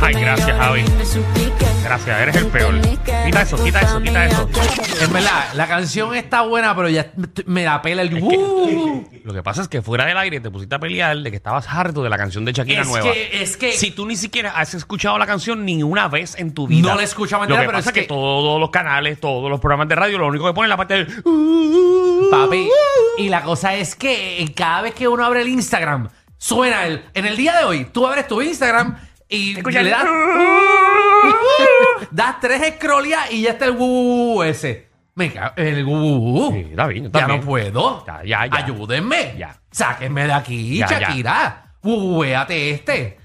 Ay, gracias, Javi. Gracias, eres el peor. Quita eso, quita eso, quita eso. En verdad, la canción está buena, pero ya me da pela el... Uh. Lo que pasa es que fuera del aire te pusiste a pelear de que estabas harto de la canción de Shakira Es nueva. que, es que... Si tú ni siquiera has escuchado la canción ni una vez en tu vida. No la he escuchado Lo entera, que pero pasa es es que, que- todos los canales, todos los programas de radio, lo único que ponen es la parte del... Papi, y la cosa es que eh, cada vez que uno abre el Instagram, suena el... En el día de hoy, tú abres tu Instagram y Escucha le el- das... das tres scrolleas y ya está el wuuu ese. Me cago el wuuu. Sí, está bien, yo Ya también. no puedo. Ya, ya, ya. Ayúdenme. Ya. Sáquenme de aquí, Ya, ya. Shakira. Este.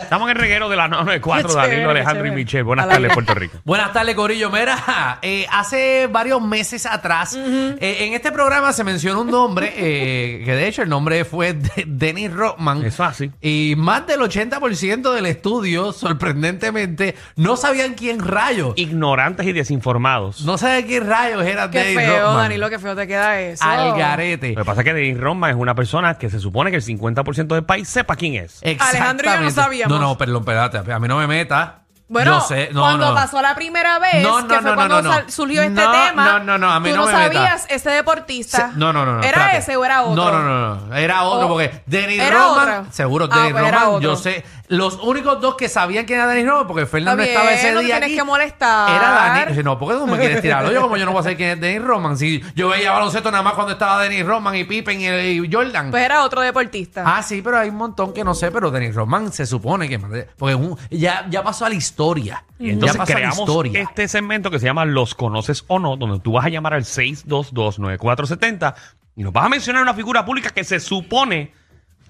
Estamos en el reguero de la 994, Qué Danilo, chévere, Alejandro y. Michelle. Buenas tardes. Puerto Rico. Buenas tardes, Corillo. Mira, eh, hace varios meses atrás, eh, en este programa se mencionó un nombre, eh, que de hecho el nombre fue de- Dennis Rodman. Eso así. Y más del 80% del estudio, sorprendentemente, no sabían quién rayos. Ignorantes y desinformados. No sabían quién rayos era Qué Dennis feo, Rodman. Danilo, qué feo te queda eso. Al garete. Lo que pasa es que Denis Roma es una persona que se supone que el 50% del país sepa quién es. Alejandro y yo no Exactamente. Sabíamos. No, no, perdón, espérate. A mí no me meta. Bueno, Yo sé, no, cuando no. pasó la primera vez, No, que fue cuando surgió este tema, no, no, no, a mí tú no meta. sabías ese deportista. Se- No, no, no, no. ¿Era espérate. ese o era otro? No, no, no, no. Era otro porque Denis ¿Era Roman, otro? seguro, Ah, Denis pues Roman, yo sé. Los únicos dos que sabían quién era Denis Roman, porque Fernando Está estaba bien, ese no te día tienes aquí, que molestar. Era Dani. No, porque tú me quieres tirar yo como yo no voy a saber quién es Denis Roman. Si yo veía baloncesto nada más cuando estaba Denis Roman y Pippen y, y Jordan. Pues era otro deportista. Ah, sí, pero hay un montón que no sé, pero Denis Roman se supone que... Porque un- ya, ya pasó a la historia. Y entonces ya pasó a la creamos historia. este segmento que se llama Los Conoces o No, donde tú vas a llamar al 622-9470 y nos vas a mencionar una figura pública que se supone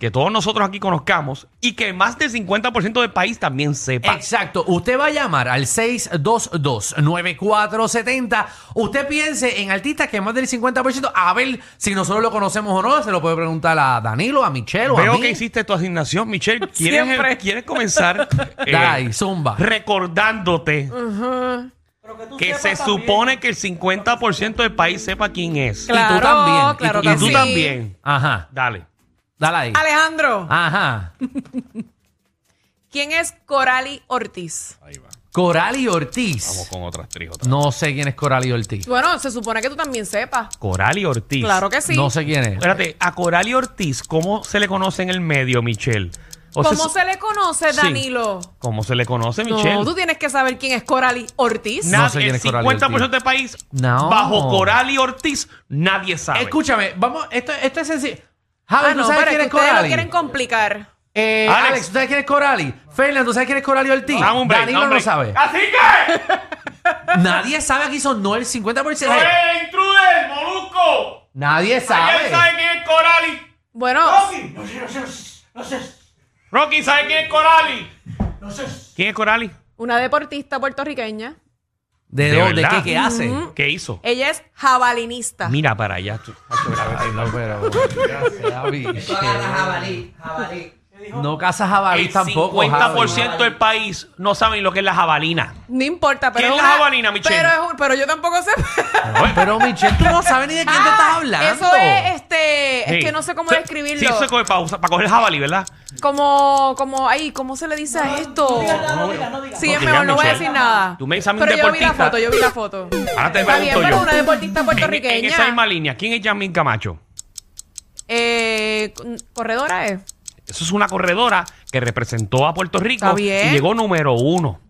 que todos nosotros aquí conozcamos y que más del 50% del país también sepa. Exacto. Usted va a llamar al 622-9470. Usted piense en artistas que más del 50%. A ver si nosotros lo conocemos o no. Se lo puede preguntar a Danilo, a Michelle o a Veo mí. que hiciste tu asignación, Michelle. ¿Quieres, Siempre. ¿quieres comenzar eh, zumba. recordándote que se supone que el 50% del país sepa quién es? claro, tú también, y claro tú- Y que tú sí. también. Ajá. Dale. Dale ahí. Alejandro, Ajá. ¿quién es Corali Ortiz? Ahí va. Corali Ortiz. Vamos con otras tres. otras. No sé quién es Corali Ortiz. Bueno, se supone que tú también sepas. Corali Ortiz. Claro que sí. No sé quién es. Espérate, a Corali Ortiz, ¿cómo se le conoce en el medio, Michelle? O ¿Cómo se le conoce, Sí. Danilo? ¿Cómo se le conoce, Michelle? No, tú tienes que saber quién es Corali Ortiz. No sé quién el es Corali 50% Ortiz. del país, No. bajo Corali Ortiz, nadie sabe. Escúchame, vamos, esto, esto es sencillo. Javi, Ah, ¿tú no, sabes pero quién es que ustedes lo Corali? quieren complicar. Eh, Alex. Alex. ¿tú sabes quién es Corali? Fernando, ¿tú sabes quién es Corali Ortiz? Dame un break, Danilo dame un no break. sabe. Así que, Nadie sabe aquí son no el 50%. ¡No es intruder, molusco! Nadie ¿Alguien sabe. sabe quién es Corali? Bueno, Rocky, ¿sabe quién es Corali? ¿Quién es Corali? una deportista puertorriqueña. ¿De, ¿De dónde? verdad? ¿Qué, qué hace? ¿Qué hizo? Ella es jabalinista. Mira para allá. tú. Ay, no, pero. gracias, Javi. jabalí, jabalí. No cazas jabalí El tampoco. 50% del país no saben lo que es la jabalina. No importa, pero. ¿Quién es la una- jabalina, Michelle? Pero, es un- pero yo tampoco sé. Pero Michelle, tú no sabes ni de quién te estás hablando. Eso es este. Sí. Es que no sé cómo Sí, describirlo. Sí, eso es como para, usar- para coger jabalí, ¿verdad? Como, como, ay, ¿cómo se le dice a esto? Sí, es No mejor, digas, no voy a Michelle. decir nada. Tú me dices a mí un Pero yo vi la deportista. foto, yo vi la foto. Ahora te Está bien, pregunto pero yo. una deportista En, puertorriqueña. en esa misma línea, ¿quién es Yasmin Camacho? Eh, corredora es. Eso es una corredora que representó a Puerto Rico Está bien. y llegó número uno.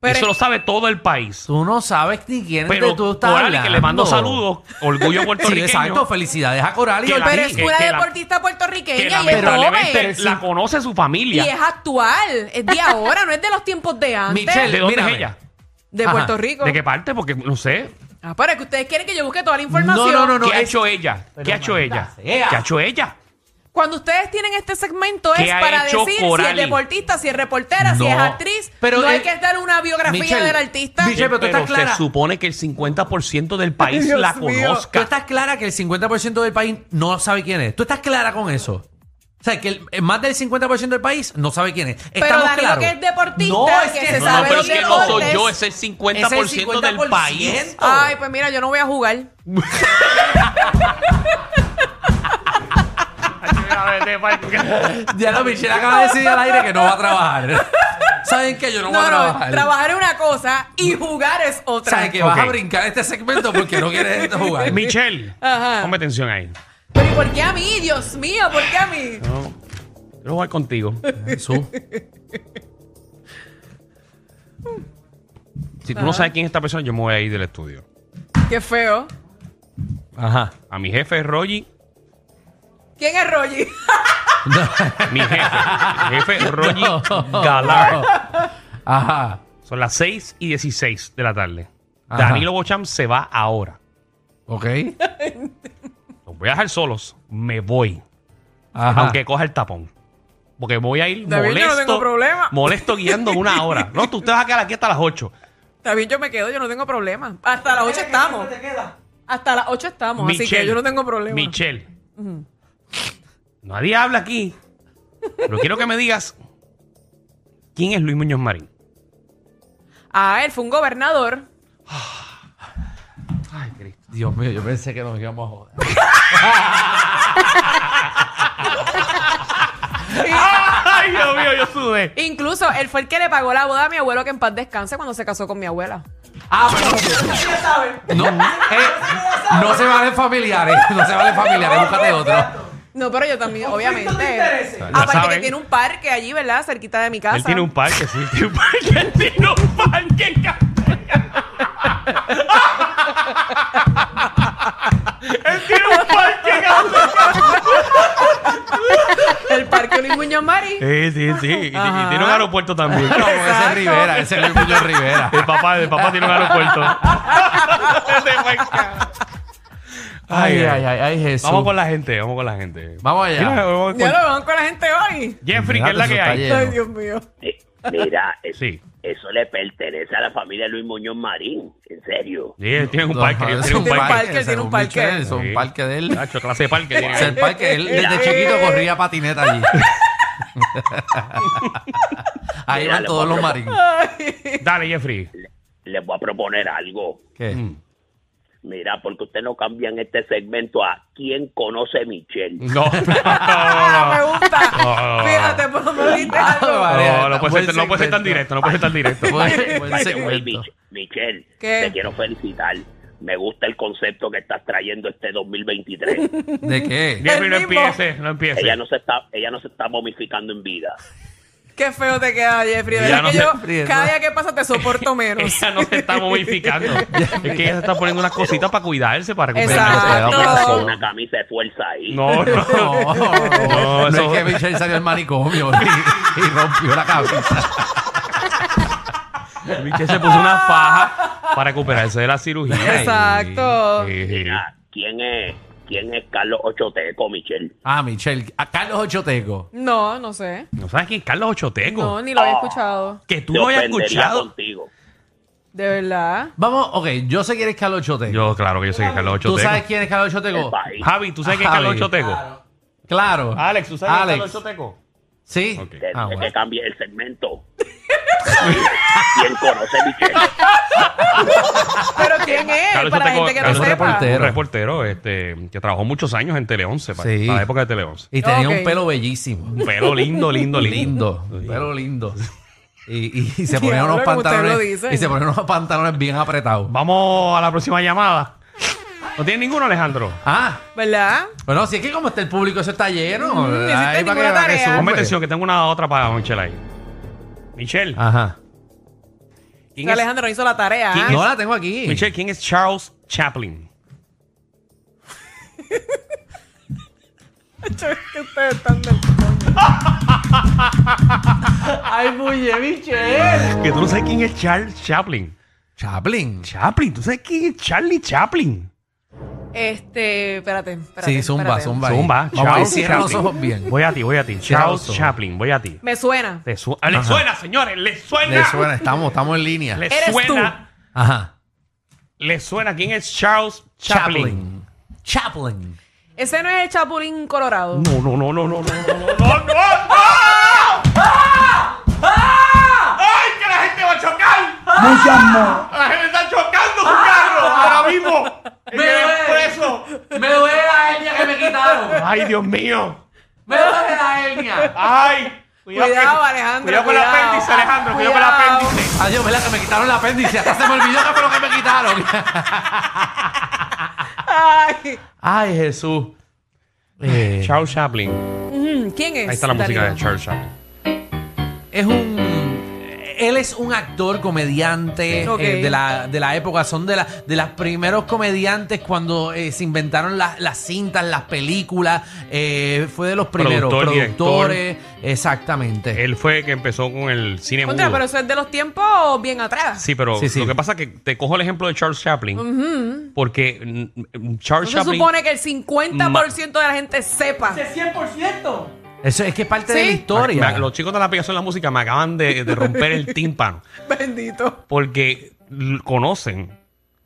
Pero Eso es- lo sabe todo el país. Tú no sabes ni quién Pero de tú estás Corali, hablando. que le mando saludos, orgullo Sí, puertorriqueño. exacto. Felicidades a. Que la- Pero es una que la- deportista que puertorriqueña y es lamentablemente joven. la conoce su Y familia. es actual. Es de ahora, no es de los tiempos de antes. Michelle, ¿De dónde mírame. es ella? de Ajá. Puerto Rico. ¿De qué parte? Porque no sé. Ah, pero es que ustedes quieren que yo busque toda la información. No, no, no, ¿Qué ha es- hecho ella? Pero ¿Qué ha hecho maldita ella? sea. ¿Qué ha hecho ella? Cuando ustedes tienen este segmento ¿Qué es ha para hecho decir si es deportista, si es reportera, si No. es actriz. Pero, no hay que dar una biografía Michelle, del artista. Michelle, pero tú Pero estás clara. se supone que el 50% del país Dios la mío. Tú conozca. estás clara que el 50% del país no sabe quién es. ¿Tú estás clara con eso? O sea, que el- eh, más del 50% del país no sabe quién es. Pero ¿Estamos Danilo, claros? que es deportista, No, es que que se No, sabe no, pero los es que no soy deportes. yo, es el 50%, del país. Ay, pues mira, yo no voy a jugar. Ya lo Michelle acaba de decir al aire que no va a trabajar. ¿Saben qué? Yo no, voy a no, trabajar. trabajar es una cosa y jugar es otra. ¿Sabes que vas a brincar este segmento porque no quieres jugar? Michelle, Ajá. ponme atención ahí. Pero ¿y por qué a mí? Dios mío, ¿por qué a mí? No, quiero jugar contigo. Jesús. Si tú no sabes quién es esta persona, yo me voy a ir del estudio. Qué feo. Ajá. A mi jefe Rogi, ¿Quién es Rogi? mi jefe, mi jefe Rogi No. Galar. Ajá. Son las 6 y 16 de la tarde. Ajá. Danilo Bocham se va ahora. Ok. Los voy a dejar solos. Me voy. Ajá. Aunque coja el tapón. Porque voy a ir David, yo no molesto. tengo problema. Molesto guiando una hora. No, tú te vas a quedar aquí hasta las 8. Está bien, yo me quedo, yo no tengo problema. Hasta las 8 estamos. Hasta las 8 estamos, así que yo no tengo problema. Michelle. Nadie habla aquí. Pero quiero que me digas quién es Luis Muñoz Marín. Ah, él fue un gobernador. Ay, Cristo. Dios mío, yo pensé que nos íbamos a joder. Ay, Dios mío, yo sudé. Incluso él fue el que le pagó la boda a mi abuelo que en paz descanse cuando se casó con mi abuela. Ah, pero no, eh, no se valen familiares. No se valen familiares. Búscate otro. No, pero yo también, obviamente. Ya Aparte saben. que tiene un parque allí, ¿verdad? Cerquita de mi casa. Él tiene un parque, sí. Él tiene un parque. Él tiene un parque. Él tiene un parque. El parque Luis Muñoz Marín. Sí, sí, sí. Y, tiene un aeropuerto también. No, ese es. Rivera. Ese es Luis Muñoz Rivera. El papá, el papá tiene un aeropuerto. Ay, ay, ay, ay, Jesús. Vamos con la gente, vamos con la gente. Vamos allá. Mira, vamos con- Ya lo vamos con la gente hoy. Jeffrey, ¿qué es la que Eso está hay? lleno. Ay, Dios mío. Eh, Mira, es- Sí. eso le pertenece a la familia Luis Muñoz Marín, en serio. Sí, él tiene un parque, él tiene un parque. parque, tiene un parque. Es Sí. un parque de él. Nacho, clase de parque. tiene. El parque. Él desde chiquito eh. corría patineta allí. Ahí Mira, van le todos voy los marines. Dale, Jeffrey. Les voy a proponer algo. ¿Qué? Mm. Mira, porque ustedes no cambian este segmento a ¿Quién conoce Michelle? No, no, Ah, me gusta. No. Fíjate, por lo menos dijiste algo. No, no puede ser, no puede ser tan directo, no puede ser tan directo. Buen, buen By the way, segmento. Mich- Michelle, ¿Qué? te quiero felicitar. Me gusta el concepto que estás trayendo este 2023. ¿De qué? Jeffrey, no El mismo. empiece, no empiece. ella no se está, ella no se está momificando en vida. Qué feo te queda, Jeffrey. Ya no que yo, Jeffrey, cada no. día que pasa te soporto menos. Ella no se está momificando. es que ella se está poniendo unas cositas para cuidarse, para recuperarse. Exacto. Con una camisa de fuerza ahí. No, no. No, no, no. No, No eso- es que Michelle salió al manicomio y, y rompió la cabeza. Michelle se puso una faja para recuperarse de la cirugía. Exacto. Sí, sí. Mira, ¿quién es, quién es Carlos Ochoteco, Michelle? Ah, Michelle. A Carlos Ochoteco. No, no sé. ¿No sabes quién es Carlos Ochoteco? No, ni lo había escuchado. Que tú Te no hayas ofendería escuchado. contigo. De verdad. Vamos, ok, yo sé quién es Carlos Ochoteco. Yo, claro que yo sé que es Carlos ¿Tú Ochoteco. sabes quién es Carlos El Ochoteco? país. Javi, ¿tú sabes quién es Carlos. Ochoteco? Claro. Alex, ¿tú sabes quién es Alex. Carlos Ochoteco? Sí. Ok. Que, Ah, que bueno. cambie el segmento. ¿Quién conoce a Michelle? ¿Pero quién es? Carlos Para la Ochoteco gente que no un sepa. reportero. un reportero este, que trabajó muchos años en Tele 11, para, Sí. para la época de Tele 11. Y tenía Ok. un pelo bellísimo. Un pelo lindo, lindo, lindo. Lindo. Pelo lindo. Y, y, y se Diablo, ponían unos como ustedes lo pantalones. dicen. Y se ponían unos pantalones bien apretados. Vamos a la próxima llamada. ¿No tiene ninguno, Alejandro? Ah, ¿Verdad? bueno, si es que como está el público, eso está lleno. Mm, hiciste Ahí para ninguna que- para que tarea. sume. Ponme atención, que tengo una otra para Michelle ahí. Michelle, Ajá. ¿quién es, Alejandro no hizo la tarea. ¿Quién ¿ah? No la tengo aquí. Michelle, ¿quién es Charles Chaplin? que ustedes están del Ay, muye, Michelle. Que tú no sabes quién es Charles Chaplin. Chaplin. Chaplin, ¿tú sabes quién es Charlie Chaplin? Este, espérate, espérate. Sí, zumba, espérate. zumba. ahí. Zumba, Vamos a ver, Charles cierra los Chaplin. ojos bien. Voy a ti, voy a ti. Charles. Chaplin, voy a ti. Me suena. ¿Te su- ah, ¿Le suena, señores? ¿Le suena? Le suena, estamos, estamos en línea. ¿Le Eres suena? Ajá. ¿Le suena quién es Charles Chaplin? Chaplin. Ese no es el Chapulín Colorado. No, no, no, no, no, no, no, no, no, no, no. ¡Ay, que la gente va a chocar! La gente está chocando su carro ahora mismo. En Me el duele. expreso. Me duele la hernia que me quitaron. Ay, Dios mío. ¡Me duele la hernia! ¡Ay! Cuidado, Alejandro, Cuidado con el cuidado. apéndice, Alejandro. Cuidado, con Cuidado. el apéndice. Adiós, ¿verdad? Que me quitaron el apéndice. Hasta se me olvidó que fue lo que me quitaron. Ay. Ay, Jesús. Eh, Charles Chaplin. ¿Quién es? Ahí está la música de? Charles Chaplin. es un. Él es un actor, comediante eh, de, la, de la época. Son de, la, de los primeros comediantes cuando eh, se inventaron las, las cintas, las películas. eh, fue de los primeros Productor, productores. Exactamente. Él fue el que empezó con el cine Contra, mudo. pero eso es de los tiempos bien atrás. Sí, pero Sí, sí. lo que pasa es que te cojo el ejemplo de Charles Chaplin. Porque Charles No se Chaplin. supone que el 50% de la gente sepa. Eso es que es parte de la historia. Me- los chicos de la aplicación de la música me acaban de, de romper el tímpano. Bendito. Porque conocen.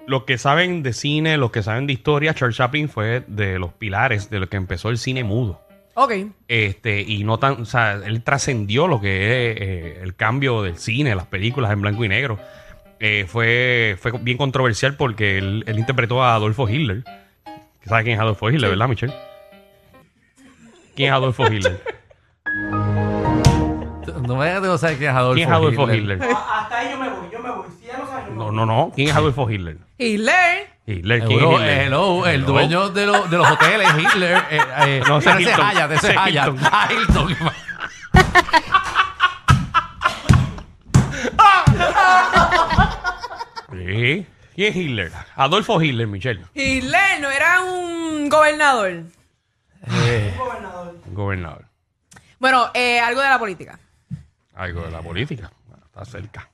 Los que saben de cine, los que saben de historia, Charles Chaplin fue de los pilares de lo que empezó el cine mudo. Ok. Este, y no tan, o sea, él trascendió lo que es eh, el cambio del cine, las películas en blanco y negro. Eh, fue, fue bien controversial porque él, él interpretó a Adolfo Hitler. ¿Sabes quién es Adolfo Hitler, verdad, Michelle? ¿Quién es Adolfo Hitler? No me digas que no sabes quién es Adolfo, ¿Quién es Adolfo Hitler? Hasta ahí yo me voy, yo me voy. Si ya lo sabes, yo me No, voy. no, no. ¿Quién es Adolfo Hitler? Hitler. Hitler, ¿quién Seguro, es Hitler? hello, el Hello. dueño de, los- de los hoteles, Hitler. Eh, eh, No, ese es ese Hilton. Ese Ese es. Hilton. Ah, Hilton. Sí. ¿Quién es Hitler? Adolfo Hitler, Michelle. Hitler no era un gobernador. Un gobernador. Bueno, eh, algo de la política. Algo de la política. Bueno, está cerca.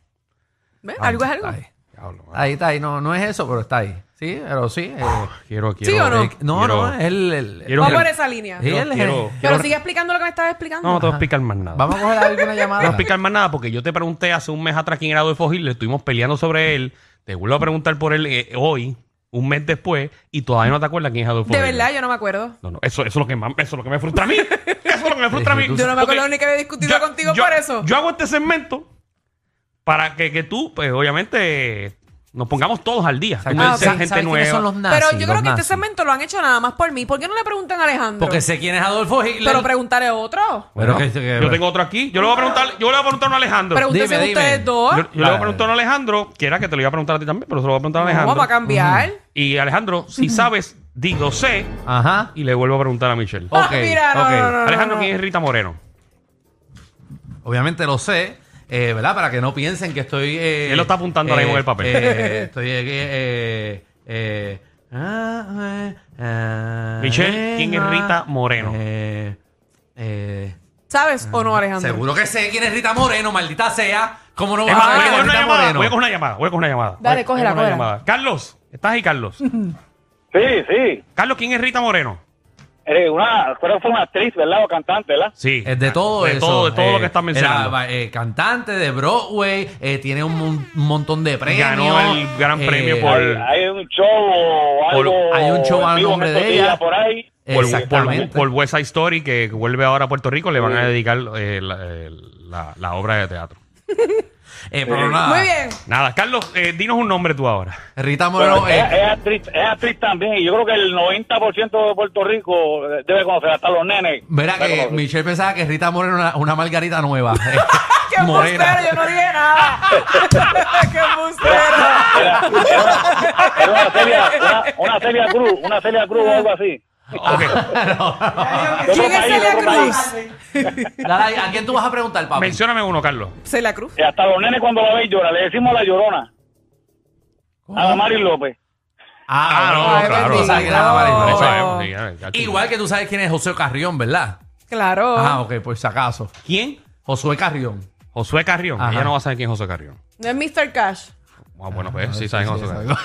¿Ves? Algo es algo. Ahí. Diablo, mano. Ahí está, ahí. No, no es eso, pero está ahí. Sí, pero sí. eh, Quiero, quiero. ¿Sí o no? eh, no, quiero- no, es el. el- quiero- Vamos por esa línea. Sí, quiero- él es- quiero- Pero quiero- sigue explicando lo que me estabas explicando. No, no te voy a explicar más nada. Vamos a coger alguna No llamada. voy a explicar más nada porque yo te pregunté hace un mes atrás quién era Adolfo Hitler. Estuvimos peleando sobre él. Te vuelvo a preguntar por él eh, hoy, un mes después, y todavía no te acuerdas quién es Adolfo de Hitler. verdad, yo no me acuerdo. No, no, eso, eso, es lo que más- eso es lo que me frustra a mí. Eso es lo que me frustra a mí. Yo no me acuerdo Porque ni que había discutido contigo yo- por eso. Yo hago este segmento para que, que tú, pues obviamente, nos pongamos todos al día. Ah, ok. gente ¿Sabes quiénes nueva. son los nazis? Pero yo creo que este nazis. segmento lo han hecho nada más por mí. ¿Por qué no le preguntan a Alejandro? Porque sé quién es Adolfo Hitler. Pero preguntaré otro. Bueno, que- que- yo tengo otro aquí. Yo le voy a preguntar, yo le voy a preguntar a un Alejandro. Pregúntense Dime, ustedes dos. Yo, yo le voy a preguntar a un Alejandro, que era que te lo iba a preguntar a ti también, pero se lo voy a preguntar a No, Alejandro. vamos a cambiar. Y Alejandro, si sabes, digo sé, Ajá. y le vuelvo a preguntar a Michelle. Ok, Ah, mira, no, ok. no, no, Alejandro, no. ¿quién es Rita Moreno? Obviamente lo sé, eh, ¿verdad? Para que no piensen que estoy. eh, Él lo está apuntando ahora mismo en el papel. eh, estoy. eh, eh, eh, ah, eh, ah, Michelle, ¿quién es ah, Rita Moreno? Eh, eh, ¿Sabes o no, Alejandro? seguro que sé quién es Rita Moreno, maldita sea. ¿Cómo no vas a voy a una llamada. Voy a coger una llamada. Voy a coger una llamada. Dale, cógela, cógela. llamada. Carlos, ¿estás ahí, Carlos? Sí, sí. Carlos, ¿quién es Rita Moreno? Eh, una, creo que fue una actriz, ¿verdad? O cantante, ¿verdad? Sí. Es de todo de eso. Todo, de todo eh, lo que estás mencionando. Era eh, cantante de Broadway, eh, tiene un, mon- un montón de premios. Ganó el gran eh, premio por- Hay, hay un show Por- algo. hay un show en a vivo en nombre de ella. Por ahí. por, por, Exactamente. por West Side Story, que vuelve ahora a Puerto Rico, le van a dedicar eh, la, eh, la- la obra de teatro. Eh, pero nada. Muy bien. Nada, Carlos, eh, dinos un nombre tú ahora. Rita Moreno. es, eh, es actriz, es actriz también. Y yo creo que el 90% de Puerto Rico debe conocer, hasta los nenes. Verá que conocer. Michelle pensaba que Rita Moreno era una, una margarita nueva. eh, ¡Qué embustero! Yo no dije nada. ¡Qué embustero! Era, era una, era una Celia Cruz, una Celia Cruz o algo así. Ok. ¿Quién es Celia. Cruz? Dale ¿A quién tú vas a preguntar, papi? Mencióname uno, Carlos. Celia Cruz. Y hasta los nenes cuando la ven lloran. Le decimos la llorona. A la Mari López. Ah, no, Ay, claro. bendito. sabes Mari López. Sabemos, Igual que tú sabes quién es José Carrión, ¿verdad? Claro. Ah, ok, por si acaso. ¿Quién? Josué Carrión. Josué Carrión. Ajá. Ella no va a saber quién es José Carrión. No es Mr. Cash. Ah, bueno, pues sí saben José Carrión.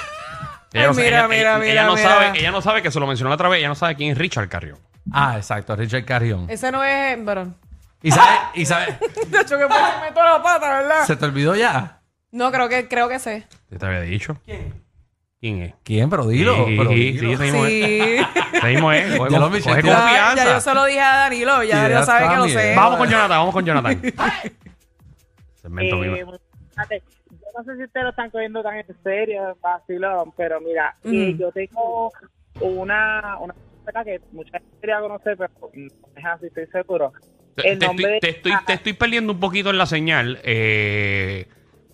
Ella Ay, sabe- mira, ella- mira, ella- mira, ella no mira. sabe, ella no sabe que se lo mencionó otra vez, ella no sabe quién es Richard Carrión. Ah, exacto, Richard Carrión. Ese no es. Pero. ¿Y sabes? ¿Y sabes? De hecho, que pues me meto la pata, ¿verdad? ¿Se te olvidó ya? No, creo que, creo que sé. ¿Qué te había dicho? ¿Quién? ¿Quién es? ¿Quién? Pero dilo. Sí, pero sí, dilo. sí, ese mismo es. Sí. Ese mismo es. Coge, Ya lo Michelle yo se lo dije a Danilo. Ya Sí, Danilo ya sabe que lo sé. Vamos con Jonathan, vamos con Jonathan. Segmento Eh, no sé si ustedes lo están cogiendo tan en serio, vacilón, pero mira, eh, yo tengo una, una que mucha gente quería conocer, pero no es así, estoy seguro. Te, El te nombre estoy, de- te, estoy, te estoy perdiendo un poquito en la señal. eh,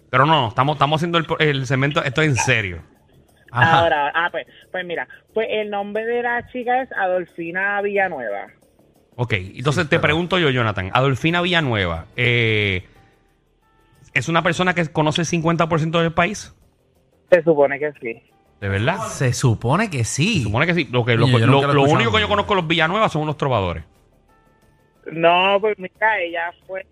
pero no, estamos, estamos haciendo el, el segmento. Esto es en serio. Ajá. Ahora, ah, pues, pues mira, pues el nombre de la chica es Adolfina Villanueva. Ok, entonces te pregunto yo, Jonathan. Adolfina Villanueva, eh, ¿es una persona que conoce el 50% del país? Se supone que sí. ¿De verdad? Se supone que sí. Supone que sí. Lo, que, lo, Coño, yo lo- nunca lo he lo escuchado. único que yo conozco de los Villanueva son unos trovadores. No, pues mira, ella fue,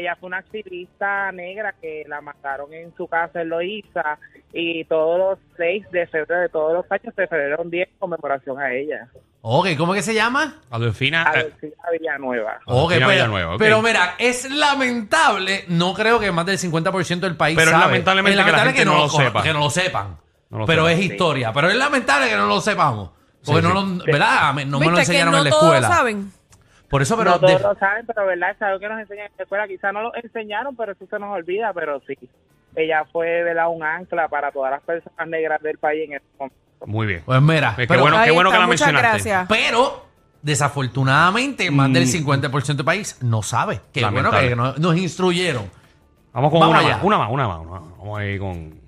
ella fue una activista negra que la mataron en su casa en Loíza y todos los 6 de febrero de todos los años se celebraron 10 en conmemoración a ella. Ok, ¿cómo que se llama? Adolfina. eh, Adolfina Villanueva. Ok, Adolfina pero, Villanueva, pero mira, es lamentable, no creo que más del 50% del país Pero es lamentablemente que la gente no lo con- sepa. Que no lo sepan. No lo pero sepan. es historia. Pero es lamentable que no lo sepamos. Porque Sí, no sí. lo, ¿verdad? Me- No me lo ¿Viste que enseñaron no en la todos escuela. saben? Por eso, pero no todos de- lo saben, pero verdad es algo que nos enseñan en la escuela. Quizás no lo enseñaron, pero eso se nos olvida, pero sí. Ella fue ¿verdad? un ancla para todas las personas negras del país en ese momento. Muy bien. pues mira, Qué pero, bueno, qué bueno que la muchas mencionaste. gracias. pero, desafortunadamente, más del Mm. 50% del país no sabe. Qué bueno que no- nos instruyeron. Vamos con Vamos una allá. más, una más, una más, una más. Vamos ahí con.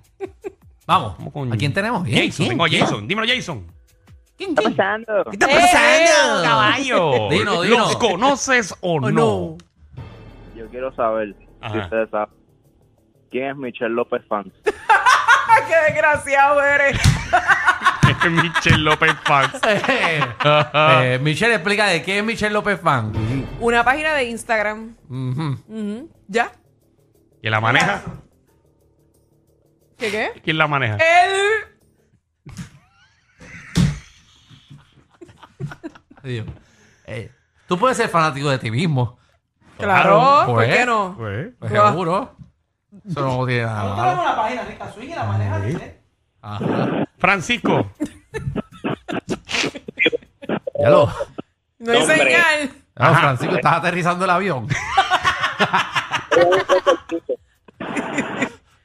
Vamos. Vamos con ¿A quién tenemos? ¿Quién? Jason, ¿Quién? tengo a ¿Quién? Jason. Dímelo, Jason. ¿Quién? ¿Quién? pasando? ¿Qué está ¡Eh, pasando? Caballo. Dino, dino. ¿Los conoces o ¿O no? no? Yo quiero saber si ustedes saben quién es Michelle López Fans. ¡Ay, qué desgraciado eres! Michelle López Fax. Eh, eh, Michelle, explica de qué es Michelle López Fan. Una página de Instagram. Ujú. Ujú. ¿Ya? ¿Quién la maneja? ¿Qué qué? ¿Quién la maneja? Él. Eh, tú puedes ser fanático de ti mismo. Claro, ¿por Pues, qué no? Pues, Pues seguro. Eso no tiene nada Nosotros malo. tenemos una página rica swing y la maneja. Ajá. Francisco. Ya lo. No hay Hombre. señal. Francisco, estás aterrizando el avión.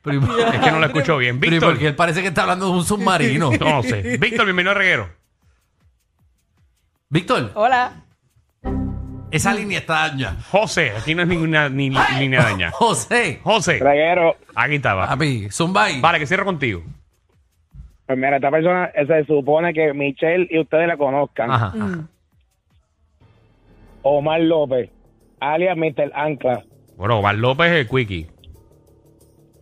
Es que no lo escucho bien. pero ¿y Víctor. por qué él parece que está hablando de un submarino. No, no sé. Víctor, bienvenido a Reguero. Víctor, Hola. esa línea está daña. José, aquí no es ninguna ni, línea daña. José, José, Reguero, aquí estaba. papi, Zumbay. Vale, que cierro contigo. pues mira, esta persona eh, se supone que Michelle y ustedes la conozcan. Ajá. Mm. Omar López, alias Mr. Ancla. Bueno, Omar López es el quickie.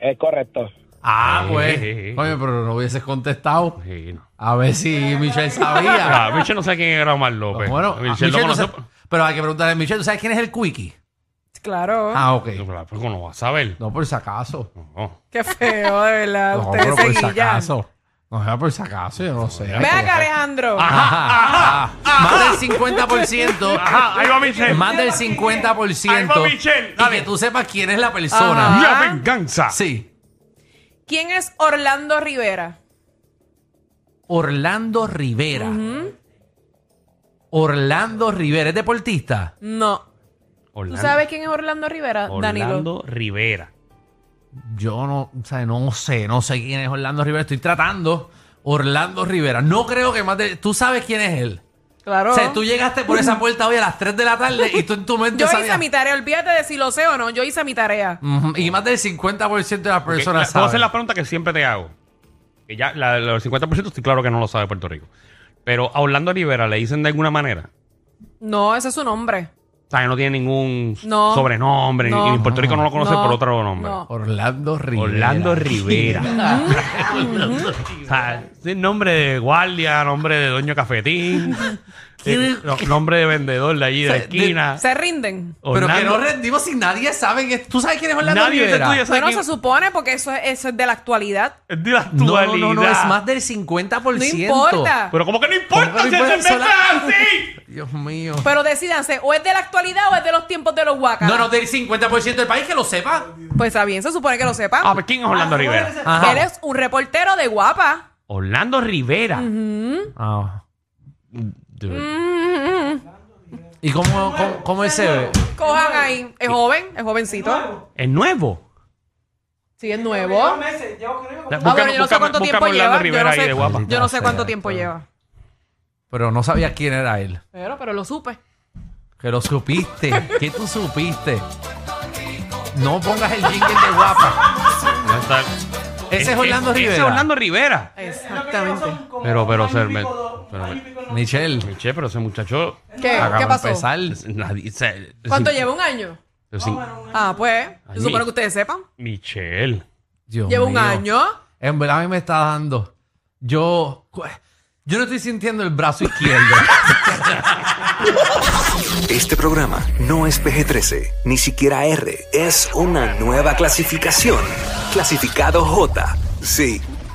Es correcto. Ah, Eh, pues. eh, eh. Oye, pero no hubieses contestado. Sí, no. A ver si Michelle sabía. Ah, Michelle no sé quién era Omar López. bueno, Michelle lo no conoce. sabe- pero hay que preguntarle a Michelle, ¿tú sabes quién es el Quickie? Claro. Ah, ok. No, pero ¿cómo no va a saber? No, por si acaso. No. Qué feo, de verdad. No, Ustedes pero por si acaso. No, era por si acaso, yo no sé. Ve acá, Alejandro. Ajá, ajá. Más del 50%. Ajá, ahí va Michelle. Más del 50%. Ahí va Michelle, Y dale. que tú sepas quién es la persona. Ajá. La venganza. Sí. ¿Quién es Orlando Rivera? Orlando Rivera. Orlando Rivera. ¿Es deportista? No. ¿Tú Orlando, sabes quién es Orlando Rivera, Danilo? Orlando Rivera. Yo no, o sea, no sé, no sé quién es Orlando Rivera. Estoy tratando. Orlando Rivera. No creo que más de. Tú sabes quién es él. Claro. O sea, tú llegaste por esa puerta hoy a las 3 de la tarde y tú en tu mente Yo sabías- hice mi tarea. Olvídate de si lo sé o no. Yo hice mi tarea. Ujú, Y más del 50% de las Ok, la- personas Puedo hacer saben. la pregunta que siempre te hago. Que ya, la, los 50% estoy claro que no lo sabe Puerto Rico. Pero a Orlando Rivera le dicen de alguna manera. No, ese es su nombre. O sea, que no tiene ningún No. sobrenombre. No. Y en Puerto Rico no lo conoce No. por otro nombre. No. Orlando Rivera. Orlando Rivera. o sea, es nombre de guardia, nombre de dueño cafetín, eh, no- nombre de vendedor de allí de de- esquina. Se rinden. Pero que no rendimos si nadie sabe que... ¿Tú sabes quién es Orlando Nadie Rivera? tuya sabe Bueno, quién- se supone porque eso es, eso es de la actualidad. es de la actualidad. no, no, no, es más del 50%. No importa. Pero como que no importa ¿Cómo que si no el importa? segmento es así. Dios mío. Pero decídanse, o es de la actualidad o es de los tiempos de los huacas. No, no, del 50% del país que lo sepa. Pues está bien, se supone que lo sepan. Ah, pues ¿quién es Orlando Rivera? Ajá. Eres un reportero de guapa. Orlando Rivera. Ah. Dude. ¿Y cómo, cómo, cómo él se ve? Cojan ahí. Es joven, es jovencito. ¿Es nuevo? Sí, es nuevo. meses, creo Ah, bueno, yo no sé cuánto tiempo lleva. Yo no ahí de sé, guapa. yo no sé Ya cuánto tiempo pero- lleva. pero no sabía quién era él. Pero, pero lo supe. Que lo supiste. ¿Qué tú supiste? No pongas el jingle de guapa. No está- Ese es Orlando ese Rivera. es Orlando Rivera. Exactamente. Pero, pero, ser, me- pero me- Michelle. Michelle, pero ese muchacho. ¿Qué? acaba ¿Qué de pasó? empezar. nadie- se- ¿Cuánto sin- lleva? ¿Un año? sin- Ah, pues. Ay, Yo supongo mi- que ustedes sepan. Michelle. Dios Lleva un mío. año. En verdad a mí me está dando. Yo. Yo no estoy sintiendo el brazo izquierdo. Este programa no es PG-13, ni siquiera R. Es una nueva clasificación. Clasificado J. Sí.